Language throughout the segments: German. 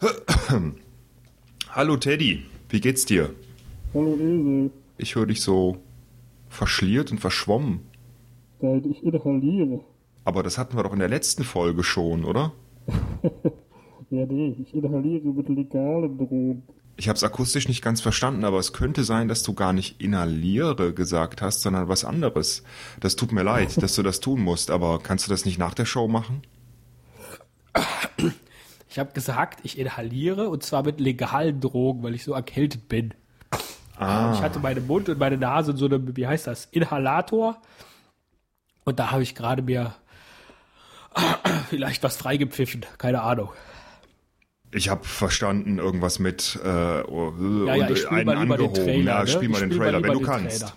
Hallo Teddy, wie geht's dir? Hallo Esel, Ich höre dich so verschliert und verschwommen. seit ich inhaliere. Aber das hatten wir doch in der letzten Folge schon, oder? Ja, nee, ich inhaliere mit legalen Drogen. Ich habe es akustisch nicht ganz verstanden, aber es könnte sein, dass du gar nicht inhaliere gesagt hast, sondern was anderes. Das tut mir leid, dass du das tun musst, aber kannst du das nicht nach der Show machen? Ich habe gesagt, ich inhaliere und zwar mit legalen Drogen, weil ich so erkältet bin. Ah, Ich hatte meinen Mund und meine Nase in so einem, wie heißt das, Inhalator. Und da habe ich gerade mir vielleicht was freigepfiffen, keine Ahnung. ich habe verstanden irgendwas mit äh, oh, Ja, ja, ich spiel einen mal lieber den angehoben. Trailer. ja, ne? spiel mal Ich den spiel Trailer, wenn lieber du kannst. Trailer.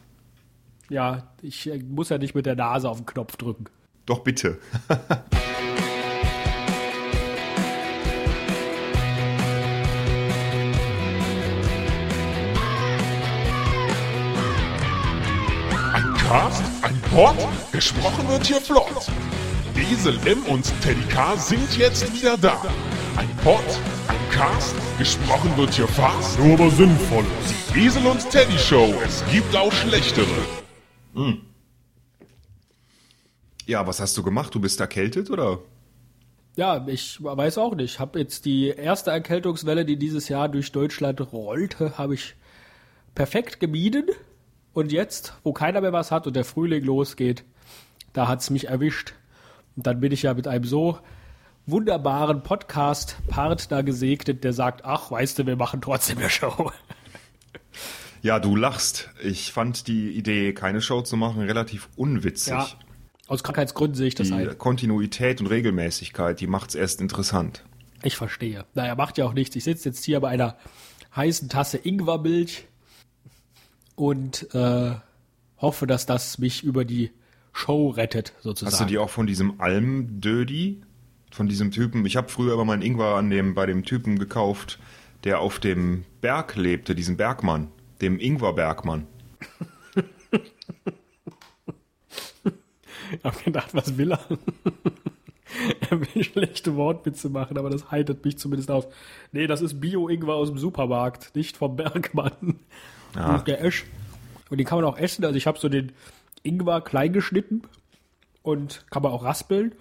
Ja, ich äh, muss ja nicht mit der Nase auf den Knopf drücken. Doch bitte. Ein Cast, ein Pod, gesprochen wird hier flott. Esel M und Teddy K sind jetzt wieder da. Ein Pod, ein Cast, gesprochen wird hier fast, nur aber sinnvoll. Die Esel und Teddy Show, es gibt auch schlechtere. Ja, was hast du gemacht? Du bist erkältet oder? Ja, ich weiß auch nicht. Habe jetzt die erste Erkältungswelle, die dieses Jahr durch Deutschland rollte, habe ich perfekt gemieden. Und jetzt, wo keiner mehr was hat und der Frühling losgeht, da hat's mich erwischt. Und dann bin ich ja mit einem so wunderbaren Podcast-Partner gesegnet, der sagt, ach, weißt du, wir machen trotzdem eine Show. Ja, du lachst. Ich fand die Idee, keine Show zu machen, relativ unwitzig. Ja, aus Krankheitsgründen sehe ich das Die ein. Kontinuität und Regelmäßigkeit, die macht's erst interessant. Ich verstehe. Naja, macht ja auch nichts. Ich sitze jetzt hier bei einer heißen Tasse Ingwermilch und äh, hoffe, dass das mich über die Show rettet, sozusagen. Hast du die auch von diesem Almdödi? Von diesem Typen? Ich habe früher immer meinen Ingwer an dem, bei dem Typen gekauft, der auf dem Berg lebte, diesem Bergmann, dem Ingwer-Bergmann. Ich habe gedacht, was will er? er will schlechte Wortwitze machen, aber das heitert mich zumindest auf. Nee, das ist Bio-Ingwer aus dem Supermarkt, nicht vom Bergmann. Ah. Der Esch. Und den kann man auch essen. Also ich habe so den Ingwer klein geschnitten und kann man auch raspeln.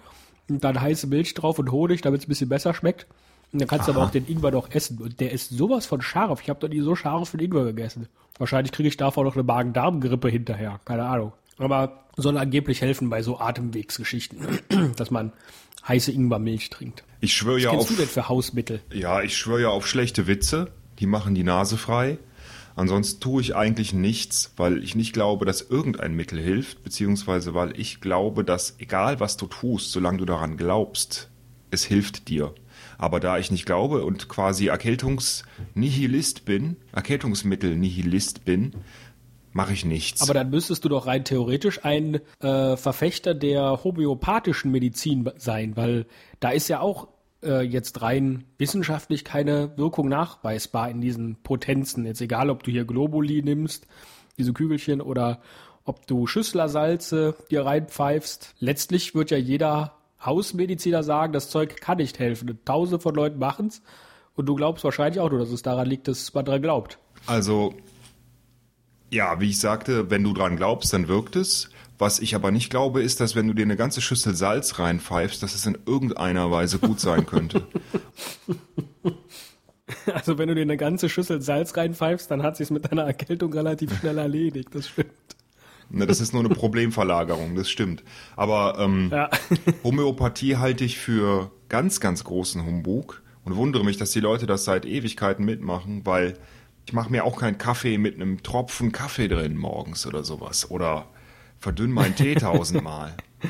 Und dann heiße Milch drauf und Honig, damit es ein bisschen besser schmeckt. Und dann kannst du aber auch den Ingwer noch essen. Und der ist sowas von scharf. Ich habe noch nie so scharfen Ingwer gegessen. Wahrscheinlich kriege ich davor noch eine Magen-Darm-Grippe hinterher. Keine Ahnung. Aber soll angeblich helfen bei so Atemwegsgeschichten, dass man heiße Ingwermilch trinkt. Ich schwöre ja Was kennst auf, du denn für Hausmittel? ja, ich schwöre ja auf schlechte Witze. Die machen die Nase frei. Ansonsten tue ich eigentlich nichts, weil ich nicht glaube, dass irgendein Mittel hilft, beziehungsweise weil ich glaube, dass egal was du tust, solange du daran glaubst, es hilft dir. Aber da ich nicht glaube und quasi Erkältungsnihilist bin, Erkältungsmittel-Nihilist bin, mache ich nichts. Aber dann müsstest du doch rein theoretisch ein äh, Verfechter der homöopathischen Medizin sein, weil da ist ja auch äh, jetzt rein wissenschaftlich keine Wirkung nachweisbar in diesen Potenzen. Jetzt egal, ob du hier Globuli nimmst, diese Kügelchen, oder ob du Schüsslersalze dir reinpfeifst. Letztlich wird ja jeder Hausmediziner sagen, das Zeug kann nicht helfen. Tausende von Leuten machen's und du glaubst wahrscheinlich auch nur, dass es daran liegt, dass man dran glaubt. Also, ja, wie ich sagte, wenn du dran glaubst, dann wirkt es. Was ich aber nicht glaube, ist, dass wenn du dir eine ganze Schüssel Salz reinpfeifst, dass es in irgendeiner Weise gut sein könnte. Also wenn du dir eine ganze Schüssel Salz reinpfeifst, dann hat sich's mit deiner Erkältung relativ schnell erledigt. Das stimmt. Ne, das ist nur eine Problemverlagerung, das stimmt. Aber ähm, Ja. Homöopathie halte ich für ganz, ganz großen Humbug und wundere mich, dass die Leute das seit Ewigkeiten mitmachen, weil ich mache mir auch keinen Kaffee mit einem Tropfen Kaffee drin morgens oder sowas. Oder verdünn meinen Tee tausendmal.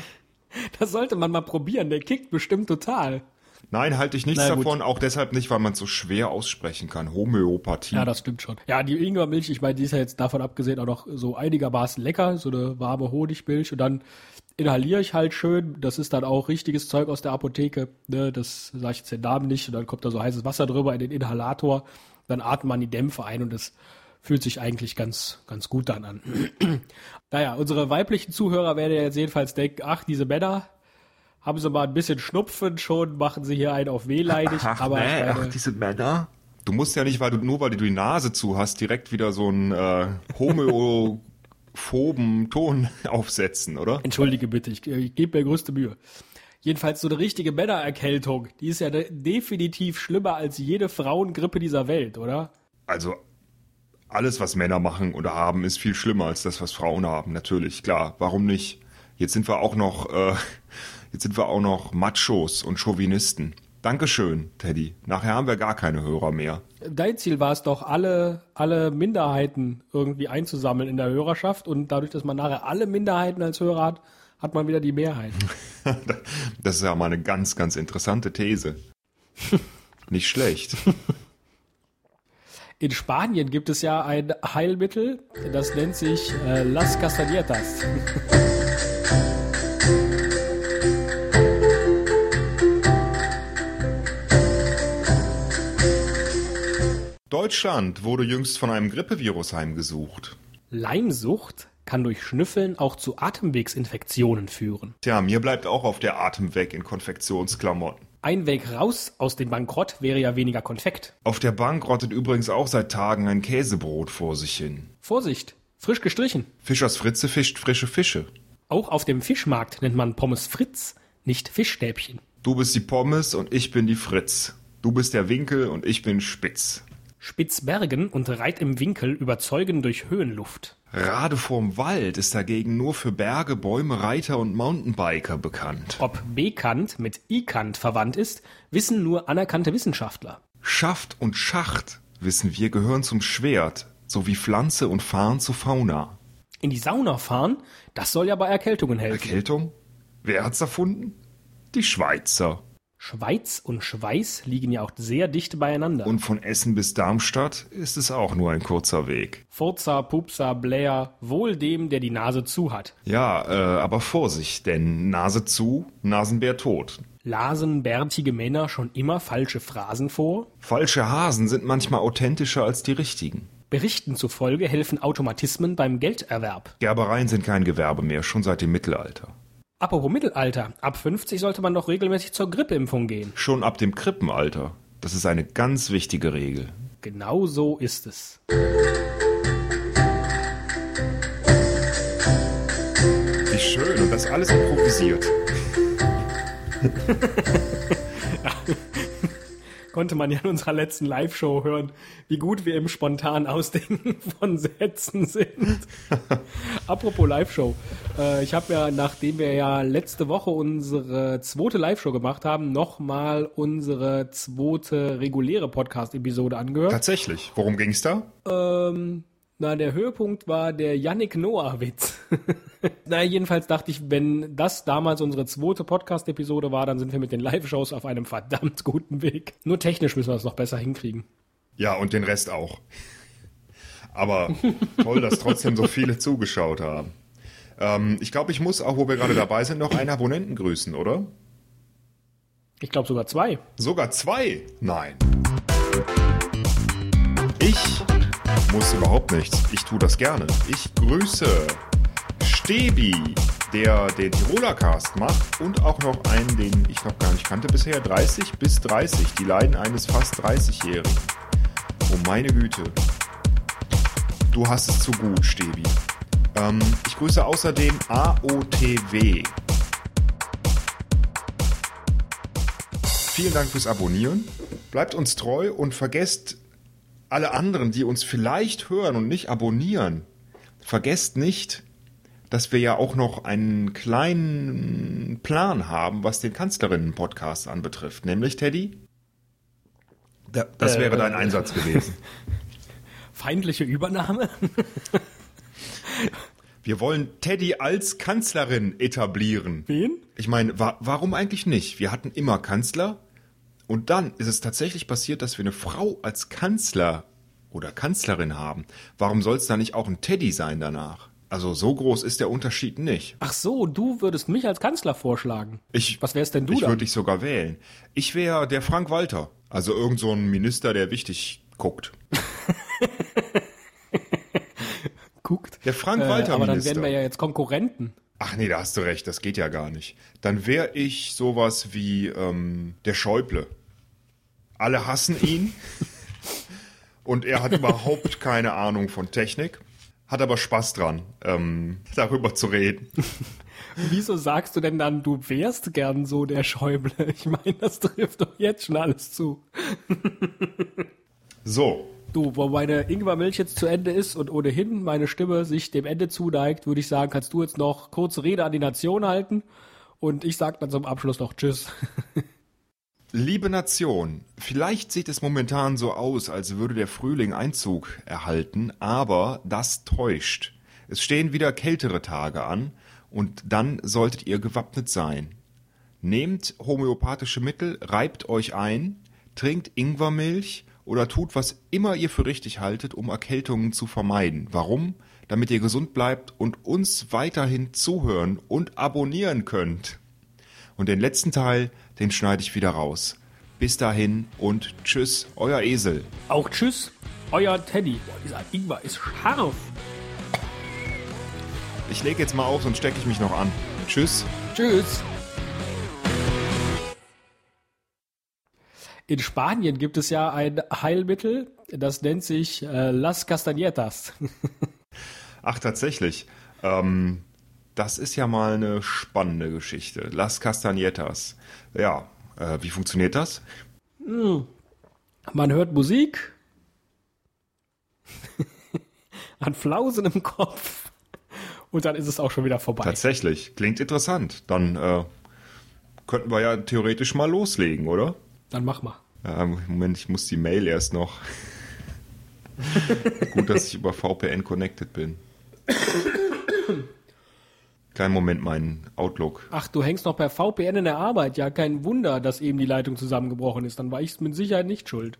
Das sollte man mal probieren. Der kickt bestimmt total. Nein, halte ich nichts Na gut. davon, auch deshalb nicht, weil man es so schwer aussprechen kann. Homöopathie. Ja, das stimmt schon. Ja, die Ingwermilch, ich meine, die ist ja jetzt davon abgesehen auch noch so einigermaßen lecker, so eine warme Honigmilch und dann inhaliere ich halt schön. Das ist dann auch richtiges Zeug aus der Apotheke. Ne? Das sage ich jetzt den Namen nicht. Und dann kommt da so heißes Wasser drüber in den Inhalator. Dann atmet man die Dämpfe ein und das fühlt sich eigentlich ganz, ganz gut dann an. naja, unsere weiblichen Zuhörer werden ja jetzt jedenfalls denken, ach, diese Männer haben sie mal ein bisschen Schnupfen, schon machen sie hier einen auf wehleidig. Ach, aber nee, ich ach, meine, diese Männer. Du musst ja nicht, weil du nur weil du die Nase zu hast, direkt wieder so einen äh, homophoben Ton aufsetzen, oder? entschuldige bitte, ich, ich gebe mir größte Mühe. Jedenfalls so eine richtige Männererkältung, die ist ja de definitiv schlimmer als jede Frauengrippe dieser Welt, oder? Also alles, was Männer machen oder haben, ist viel schlimmer als das, was Frauen haben. Natürlich, klar. Warum nicht? Jetzt sind wir auch noch, äh, jetzt sind wir auch noch Machos und Chauvinisten. Dankeschön, Teddy. Nachher haben wir gar keine Hörer mehr. Dein Ziel war es doch, alle, alle Minderheiten irgendwie einzusammeln in der Hörerschaft und dadurch, dass man nachher alle Minderheiten als Hörer hat, hat man wieder die Mehrheit. Das ist ja mal eine ganz, ganz interessante These. Nicht schlecht. In Spanien gibt es ja ein Heilmittel, das nennt sich äh, Las Castañetas. Deutschland wurde jüngst von einem Grippevirus heimgesucht. Leimsucht kann durch Schnüffeln auch zu Atemwegsinfektionen führen. Tja, mir bleibt auch auf der Atem weg in Konfektionsklamotten. Ein Weg raus aus dem Bankrott wäre ja weniger Konfekt. Auf der Bank rottet übrigens auch seit Tagen ein Käsebrot vor sich hin. Vorsicht, frisch gestrichen. Fischers Fritze fischt frische Fische. Auch auf dem Fischmarkt nennt man Pommes Fritz, nicht Fischstäbchen. Du bist die Pommes und ich bin die Fritz. Du bist der Winkel und ich bin Spitz. Spitzbergen und Reit im Winkel überzeugen durch Höhenluft. Rade vorm Wald ist dagegen nur für Berge, Bäume, Reiter und Mountainbiker bekannt. Ob Bekant mit Ikant verwandt ist, wissen nur anerkannte Wissenschaftler. Schaft und Schacht, wissen wir, gehören zum Schwert, sowie Pflanze und Farn zur Fauna. In die Sauna fahren, das soll ja bei Erkältungen helfen. Erkältung? Wer hat's erfunden? Die Schweizer. Schweiz und Schweiß liegen ja auch sehr dicht beieinander. Und von Essen bis Darmstadt ist es auch nur ein kurzer Weg. Furza, Pupsa, Bläher, wohl dem, der die Nase zu hat. Ja, äh, aber Vorsicht, denn Nase zu, Nasenbär tot. Lasen bärtige Männer schon immer falsche Phrasen vor? Falsche Hasen sind manchmal authentischer als die richtigen. Berichten zufolge helfen Automatismen beim Gelderwerb. Gerbereien sind kein Gewerbe mehr, schon seit dem Mittelalter. Apropos Mittelalter, ab 50 sollte man doch regelmäßig zur Grippeimpfung gehen. Schon ab dem Krippenalter. Das ist eine ganz wichtige Regel. Genau so ist es. Wie schön und das alles improvisiert. Konnte man ja in unserer letzten Live-Show hören, wie gut wir im spontan Ausdenken von Sätzen sind. Apropos Live-Show. Äh, ich habe ja, nachdem wir ja letzte Woche unsere zweite Live-Show gemacht haben, nochmal unsere zweite reguläre Podcast-Episode angehört. Tatsächlich. Worum ging's da? Ähm, na, der Höhepunkt war der Yannick Noah-Witz. na, jedenfalls dachte ich, wenn das damals unsere zweite Podcast-Episode war, dann sind wir mit den Live-Shows auf einem verdammt guten Weg. Nur technisch müssen wir es noch besser hinkriegen. Ja, und den Rest auch. Aber toll, dass trotzdem so viele zugeschaut haben. Ähm, ich glaube, ich muss, auch wo wir gerade dabei sind, noch einen Abonnenten grüßen, oder? Ich glaube sogar zwei. Sogar zwei? Nein. Ich muss überhaupt nichts. Ich tue das gerne. Ich grüße Stebi, der den Tiroler Cast macht und auch noch einen, den ich noch gar nicht kannte bisher. 30 bis 30. Die Leiden eines fast 30-Jährigen. Oh meine Güte. Du hast es zu gut, Stebi. Ähm, ich grüße außerdem AOTW. Vielen Dank fürs Abonnieren. Bleibt uns treu und vergesst alle anderen, die uns vielleicht hören und nicht abonnieren, vergesst nicht, dass wir ja auch noch einen kleinen Plan haben, was den Kanzlerinnen-Podcast anbetrifft. Nämlich, Teddy? Da- Das Äh, wäre dein äh, Einsatz gewesen. Feindliche Übernahme? Wir wollen Teddy als Kanzlerin etablieren. Wen? Ich meine, wa warum eigentlich nicht? Wir hatten immer Kanzler und dann ist es tatsächlich passiert, dass wir eine Frau als Kanzler oder Kanzlerin haben. Warum soll es da nicht auch ein Teddy sein danach? Also so groß ist der Unterschied nicht. Ach so, du würdest mich als Kanzler vorschlagen. Ich, Was wärst denn du ich dann? würde dich sogar wählen. Ich wäre der Frank Walter. Also irgend so ein Minister, der wichtig guckt. Guckt. Der Frank Äh, Walter aber dann Minister. wären wir ja jetzt Konkurrenten. Ach nee, da hast du recht, das geht ja gar nicht. Dann wäre ich sowas wie ähm, der Schäuble. Alle hassen ihn und er hat überhaupt keine Ahnung von Technik, hat aber Spaß dran, ähm, darüber zu reden. Wieso sagst du denn dann, du wärst gern so der Schäuble? Ich meine, das trifft doch jetzt schon alles zu. So, Du, wo meine Ingwermilch jetzt zu Ende ist und ohnehin meine Stimme sich dem Ende zuneigt, würde ich sagen, kannst du jetzt noch kurze Rede an die Nation halten und ich sag dann zum Abschluss noch Tschüss. Liebe Nation, vielleicht sieht es momentan so aus, als würde der Frühling Einzug erhalten, aber das täuscht. Es stehen wieder kältere Tage an und dann solltet ihr gewappnet sein. Nehmt homöopathische Mittel, reibt euch ein, trinkt Ingwermilch oder tut, was immer ihr für richtig haltet, um Erkältungen zu vermeiden. Warum? Damit ihr gesund bleibt und uns weiterhin zuhören und abonnieren könnt. Und den letzten Teil, den schneide ich wieder raus. Bis dahin und tschüss, euer Esel. Auch Tschüss, euer Teddy. Boah, dieser Ingwer ist scharf. Ich lege jetzt mal auf, sonst stecke ich mich noch an. Tschüss. Tschüss. In Spanien gibt es ja ein Heilmittel, das nennt sich äh, Las Castañetas. Ach, tatsächlich. Ähm, das ist ja mal eine spannende Geschichte. Las Castañetas. Ja, äh, wie funktioniert das? Man hört Musik, hat Flausen im Kopf und dann ist es auch schon wieder vorbei. Tatsächlich. Klingt interessant. Dann äh, könnten wir ja theoretisch mal loslegen, oder? Dann mach mal. Ja, Moment, ich muss die Mail erst noch. Gut, dass ich über VPN connected bin. Kleinen Moment, mein Outlook. Ach, du hängst noch per VPN in der Arbeit. Ja, kein Wunder, dass eben die Leitung zusammengebrochen ist. Dann war ich mit Sicherheit nicht schuld.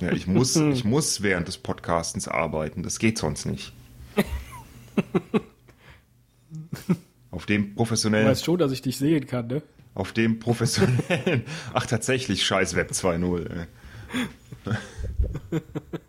Ja, ich muss, ich muss während des Podcastens arbeiten. Das geht sonst nicht. Auf dem Du professionellen, weißt schon, dass ich dich sehen kann, ne? auf dem professionellen, ach tatsächlich, scheiß Web 2.0. ey.